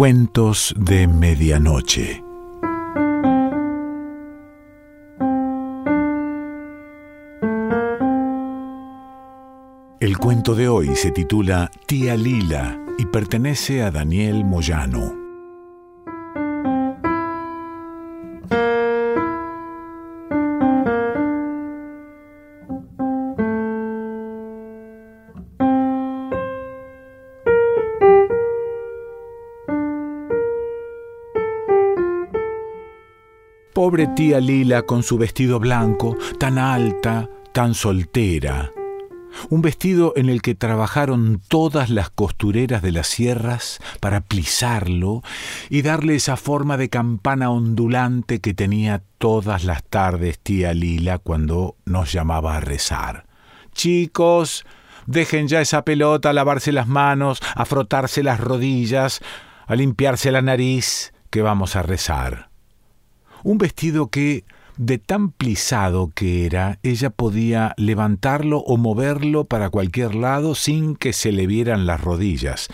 Cuentos de Medianoche. El cuento de hoy se titula Tía Lila y pertenece a Daniel Moyano. Pobre tía Lila con su vestido blanco, tan alta, tan soltera. Un vestido en el que trabajaron todas las costureras de las sierras para plisarlo y darle esa forma de campana ondulante que tenía todas las tardes tía Lila cuando nos llamaba a rezar. Chicos, dejen ya esa pelota a lavarse las manos, a frotarse las rodillas, a limpiarse la nariz, que vamos a rezar. Un vestido que, de tan plisado que era, ella podía levantarlo o moverlo para cualquier lado sin que se le vieran las rodillas.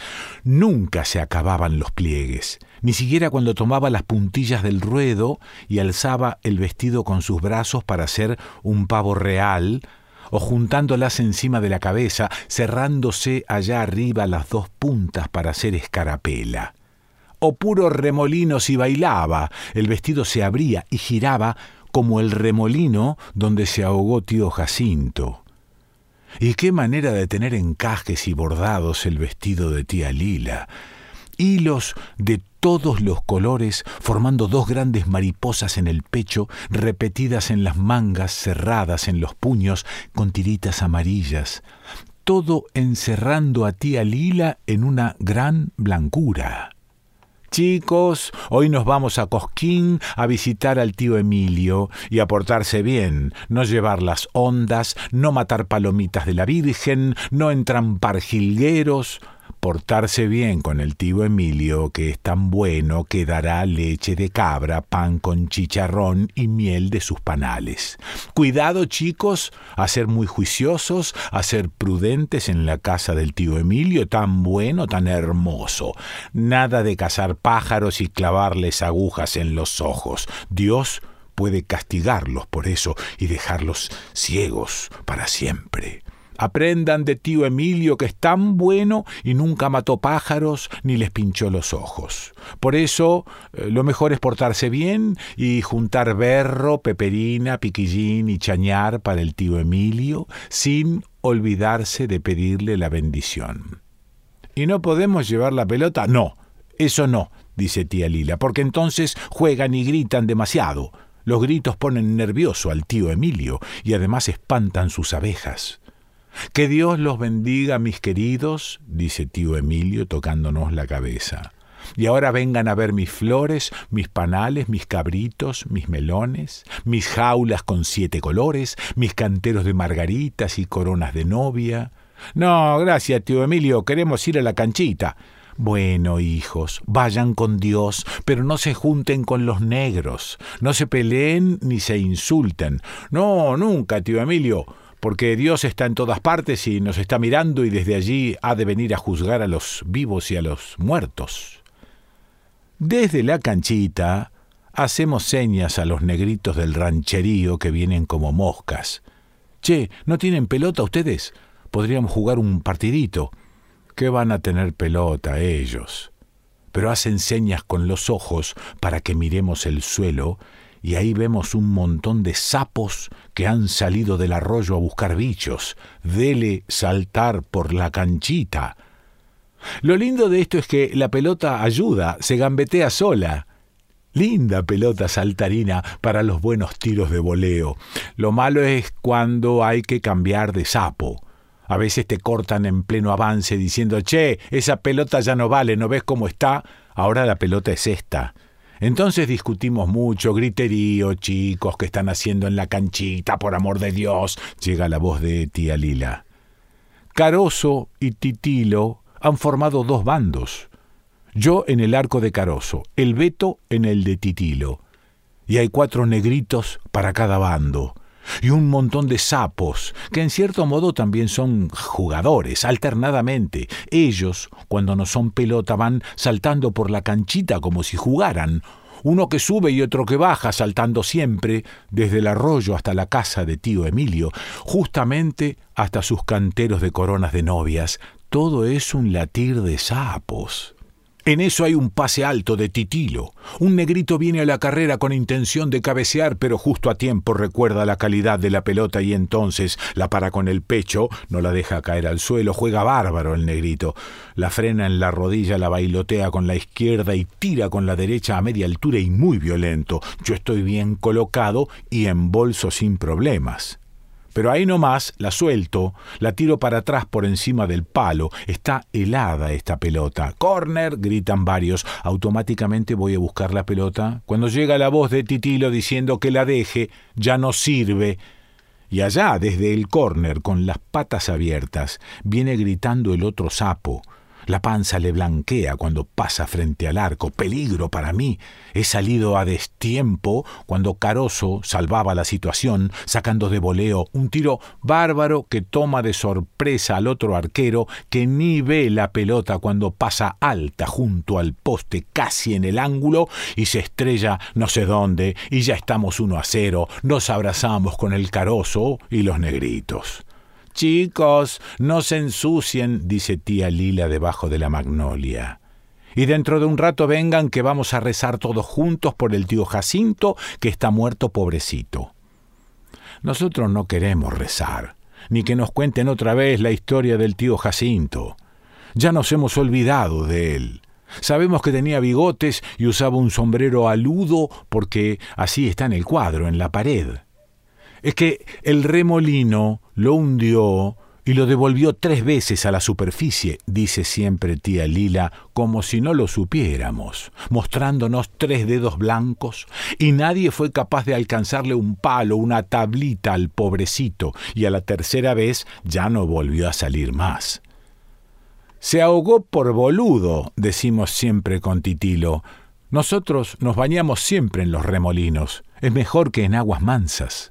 Nunca se acababan los pliegues, ni siquiera cuando tomaba las puntillas del ruedo y alzaba el vestido con sus brazos para hacer un pavo real, o juntándolas encima de la cabeza, cerrándose allá arriba las dos puntas para hacer escarapela o puro remolino si bailaba. El vestido se abría y giraba como el remolino donde se ahogó tío Jacinto. Y qué manera de tener encajes y bordados el vestido de tía Lila. Hilos de todos los colores formando dos grandes mariposas en el pecho, repetidas en las mangas, cerradas en los puños, con tiritas amarillas. Todo encerrando a tía Lila en una gran blancura. Chicos, hoy nos vamos a Cosquín a visitar al tío Emilio y a portarse bien, no llevar las ondas, no matar palomitas de la Virgen, no entrampar jilgueros, portarse bien con el tío Emilio, que es tan bueno que dará leche de cabra, pan con chicharrón y miel de sus panales. Cuidado, chicos, a ser muy juiciosos, a ser prudentes en la casa del tío Emilio, tan bueno, tan hermoso. Nada de cazar pájaros y clavarles agujas en los ojos. Dios puede castigarlos por eso y dejarlos ciegos para siempre. Aprendan de tío Emilio que es tan bueno y nunca mató pájaros ni les pinchó los ojos. Por eso eh, lo mejor es portarse bien y juntar berro, peperina, piquillín y chañar para el tío Emilio sin olvidarse de pedirle la bendición. ¿Y no podemos llevar la pelota? No, eso no, dice tía Lila, porque entonces juegan y gritan demasiado. Los gritos ponen nervioso al tío Emilio y además espantan sus abejas. Que Dios los bendiga, mis queridos, dice tío Emilio tocándonos la cabeza. Y ahora vengan a ver mis flores, mis panales, mis cabritos, mis melones, mis jaulas con siete colores, mis canteros de margaritas y coronas de novia. No, gracias, tío Emilio, queremos ir a la canchita. Bueno, hijos, vayan con Dios, pero no se junten con los negros, no se peleen ni se insulten. No, nunca, tío Emilio porque Dios está en todas partes y nos está mirando y desde allí ha de venir a juzgar a los vivos y a los muertos. Desde la canchita hacemos señas a los negritos del rancherío que vienen como moscas. Che, ¿no tienen pelota ustedes? Podríamos jugar un partidito. ¿Qué van a tener pelota ellos? Pero hacen señas con los ojos para que miremos el suelo y ahí vemos un montón de sapos que han salido del arroyo a buscar bichos. Dele saltar por la canchita. Lo lindo de esto es que la pelota ayuda, se gambetea sola. Linda pelota saltarina para los buenos tiros de voleo. Lo malo es cuando hay que cambiar de sapo. A veces te cortan en pleno avance diciendo, che, esa pelota ya no vale, ¿no ves cómo está? Ahora la pelota es esta. Entonces discutimos mucho, griterío, chicos, ¿qué están haciendo en la canchita? Por amor de Dios, llega la voz de tía Lila. Caroso y Titilo han formado dos bandos. Yo en el arco de Caroso, el Beto en el de Titilo. Y hay cuatro negritos para cada bando. Y un montón de sapos, que en cierto modo también son jugadores, alternadamente. Ellos, cuando no son pelota, van saltando por la canchita como si jugaran, uno que sube y otro que baja, saltando siempre, desde el arroyo hasta la casa de tío Emilio, justamente hasta sus canteros de coronas de novias. Todo es un latir de sapos. En eso hay un pase alto de Titilo. Un negrito viene a la carrera con intención de cabecear, pero justo a tiempo recuerda la calidad de la pelota y entonces la para con el pecho, no la deja caer al suelo, juega bárbaro el negrito. La frena en la rodilla, la bailotea con la izquierda y tira con la derecha a media altura y muy violento. Yo estoy bien colocado y en bolso sin problemas. Pero ahí nomás la suelto, la tiro para atrás por encima del palo. Está helada esta pelota. Corner, gritan varios. Automáticamente voy a buscar la pelota. Cuando llega la voz de Titilo diciendo que la deje, ya no sirve. Y allá, desde el córner, con las patas abiertas, viene gritando el otro sapo. La panza le blanquea cuando pasa frente al arco. Peligro para mí. He salido a destiempo cuando Caroso salvaba la situación, sacando de voleo un tiro bárbaro que toma de sorpresa al otro arquero que ni ve la pelota cuando pasa alta junto al poste casi en el ángulo y se estrella no sé dónde y ya estamos uno a cero. Nos abrazamos con el Caroso y los negritos. Chicos, no se ensucien, dice tía Lila debajo de la magnolia. Y dentro de un rato vengan que vamos a rezar todos juntos por el tío Jacinto, que está muerto pobrecito. Nosotros no queremos rezar, ni que nos cuenten otra vez la historia del tío Jacinto. Ya nos hemos olvidado de él. Sabemos que tenía bigotes y usaba un sombrero aludo porque así está en el cuadro, en la pared es que el remolino lo hundió y lo devolvió tres veces a la superficie, dice siempre tía Lila, como si no lo supiéramos, mostrándonos tres dedos blancos, y nadie fue capaz de alcanzarle un palo, una tablita al pobrecito, y a la tercera vez ya no volvió a salir más. Se ahogó por boludo, decimos siempre con Titilo. Nosotros nos bañamos siempre en los remolinos, es mejor que en aguas mansas.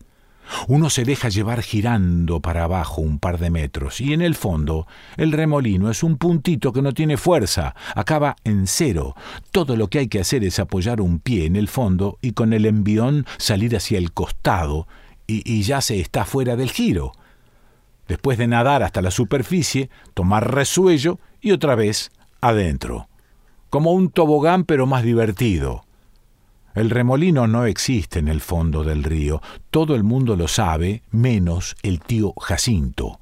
Uno se deja llevar girando para abajo un par de metros y en el fondo el remolino es un puntito que no tiene fuerza, acaba en cero. Todo lo que hay que hacer es apoyar un pie en el fondo y con el envión salir hacia el costado y, y ya se está fuera del giro. Después de nadar hasta la superficie, tomar resuello y otra vez adentro. Como un tobogán pero más divertido. El remolino no existe en el fondo del río. Todo el mundo lo sabe, menos el tío Jacinto.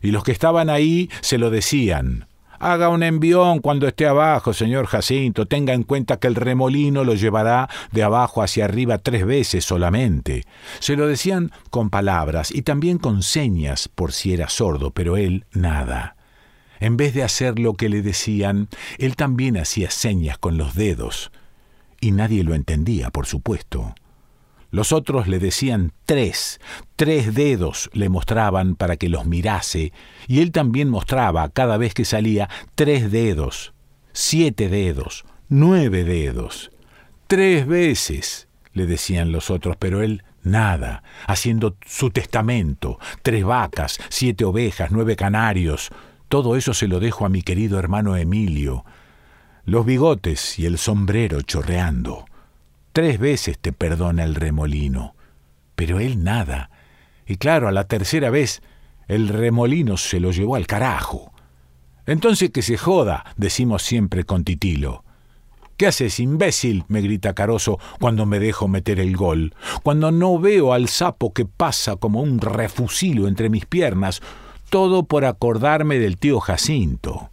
Y los que estaban ahí se lo decían. Haga un envión cuando esté abajo, señor Jacinto. Tenga en cuenta que el remolino lo llevará de abajo hacia arriba tres veces solamente. Se lo decían con palabras y también con señas por si era sordo, pero él nada. En vez de hacer lo que le decían, él también hacía señas con los dedos y nadie lo entendía, por supuesto. Los otros le decían tres, tres dedos le mostraban para que los mirase, y él también mostraba cada vez que salía tres dedos, siete dedos, nueve dedos. Tres veces, le decían los otros, pero él nada, haciendo su testamento, tres vacas, siete ovejas, nueve canarios. Todo eso se lo dejo a mi querido hermano Emilio, los bigotes y el sombrero chorreando. Tres veces te perdona el remolino, pero él nada. Y claro, a la tercera vez el remolino se lo llevó al carajo. Entonces que se joda, decimos siempre con Titilo. ¿Qué haces, imbécil? me grita Caroso cuando me dejo meter el gol, cuando no veo al sapo que pasa como un refusilo entre mis piernas, todo por acordarme del tío Jacinto.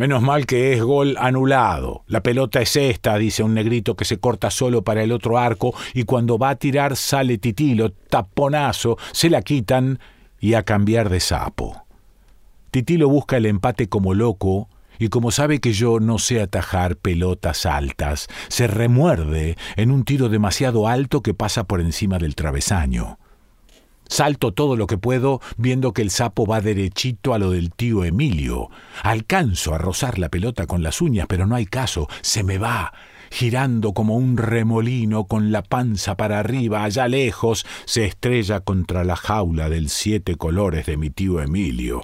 Menos mal que es gol anulado. La pelota es esta, dice un negrito que se corta solo para el otro arco y cuando va a tirar sale Titilo, taponazo, se la quitan y a cambiar de sapo. Titilo busca el empate como loco y como sabe que yo no sé atajar pelotas altas, se remuerde en un tiro demasiado alto que pasa por encima del travesaño. Salto todo lo que puedo, viendo que el sapo va derechito a lo del tío Emilio. Alcanzo a rozar la pelota con las uñas, pero no hay caso, se me va. girando como un remolino con la panza para arriba, allá lejos, se estrella contra la jaula del siete colores de mi tío Emilio.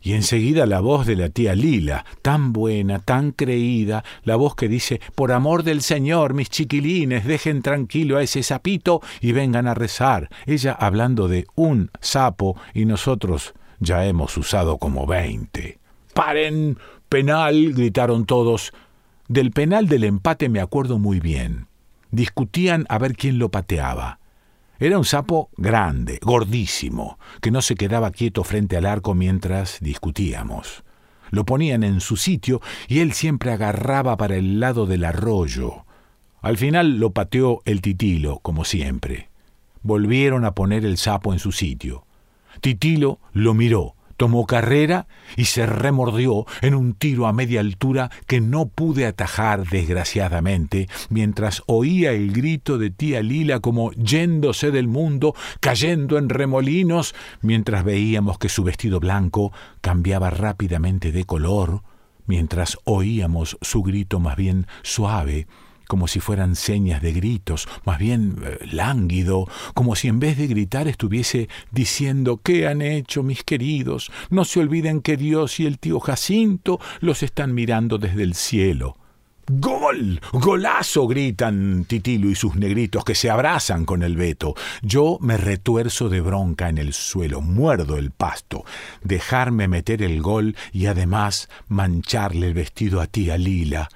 Y enseguida la voz de la tía Lila, tan buena, tan creída, la voz que dice, por amor del Señor, mis chiquilines, dejen tranquilo a ese sapito y vengan a rezar. Ella hablando de un sapo y nosotros ya hemos usado como veinte. ¡Paren! ¡Penal! gritaron todos. Del penal del empate me acuerdo muy bien. Discutían a ver quién lo pateaba. Era un sapo grande, gordísimo, que no se quedaba quieto frente al arco mientras discutíamos. Lo ponían en su sitio y él siempre agarraba para el lado del arroyo. Al final lo pateó el titilo, como siempre. Volvieron a poner el sapo en su sitio. Titilo lo miró, tomó carrera y se remordió en un tiro a media altura que no pude atajar desgraciadamente, mientras oía el grito de tía Lila como yéndose del mundo, cayendo en remolinos, mientras veíamos que su vestido blanco cambiaba rápidamente de color, mientras oíamos su grito más bien suave, como si fueran señas de gritos, más bien eh, lánguido, como si en vez de gritar estuviese diciendo ¿Qué han hecho mis queridos? No se olviden que Dios y el tío Jacinto los están mirando desde el cielo. ¡Gol! ¡Golazo! gritan Titilo y sus negritos que se abrazan con el veto. Yo me retuerzo de bronca en el suelo, muerdo el pasto. Dejarme meter el gol y además mancharle el vestido a tía Lila.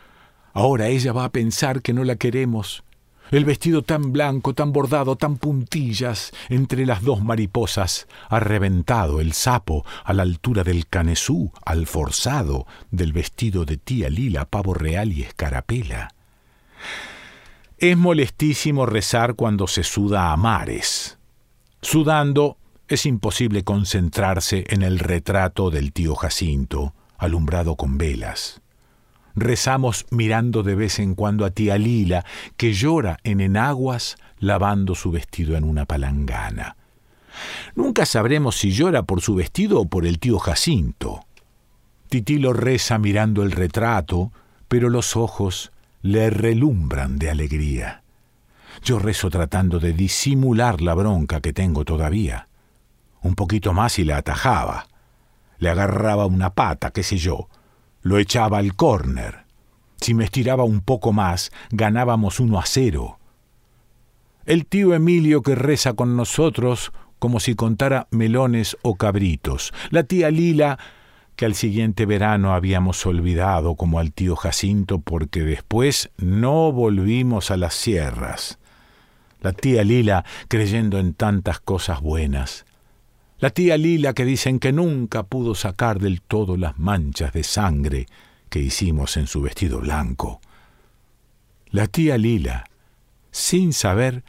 Ahora ella va a pensar que no la queremos. El vestido tan blanco, tan bordado, tan puntillas entre las dos mariposas, ha reventado el sapo a la altura del canesú, al forzado del vestido de tía Lila, pavo real y escarapela. Es molestísimo rezar cuando se suda a mares. Sudando es imposible concentrarse en el retrato del tío Jacinto, alumbrado con velas. Rezamos mirando de vez en cuando a tía Lila, que llora en enaguas lavando su vestido en una palangana. Nunca sabremos si llora por su vestido o por el tío Jacinto. Titilo reza mirando el retrato, pero los ojos le relumbran de alegría. Yo rezo tratando de disimular la bronca que tengo todavía. Un poquito más y la atajaba. Le agarraba una pata, qué sé yo, lo echaba al córner. Si me estiraba un poco más, ganábamos uno a cero. El tío Emilio que reza con nosotros como si contara melones o cabritos. La tía Lila, que al siguiente verano habíamos olvidado como al tío Jacinto porque después no volvimos a las sierras. La tía Lila creyendo en tantas cosas buenas. La tía Lila que dicen que nunca pudo sacar del todo las manchas de sangre que hicimos en su vestido blanco. La tía Lila, sin saber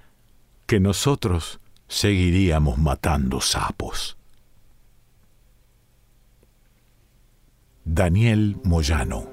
que nosotros seguiríamos matando sapos. Daniel Moyano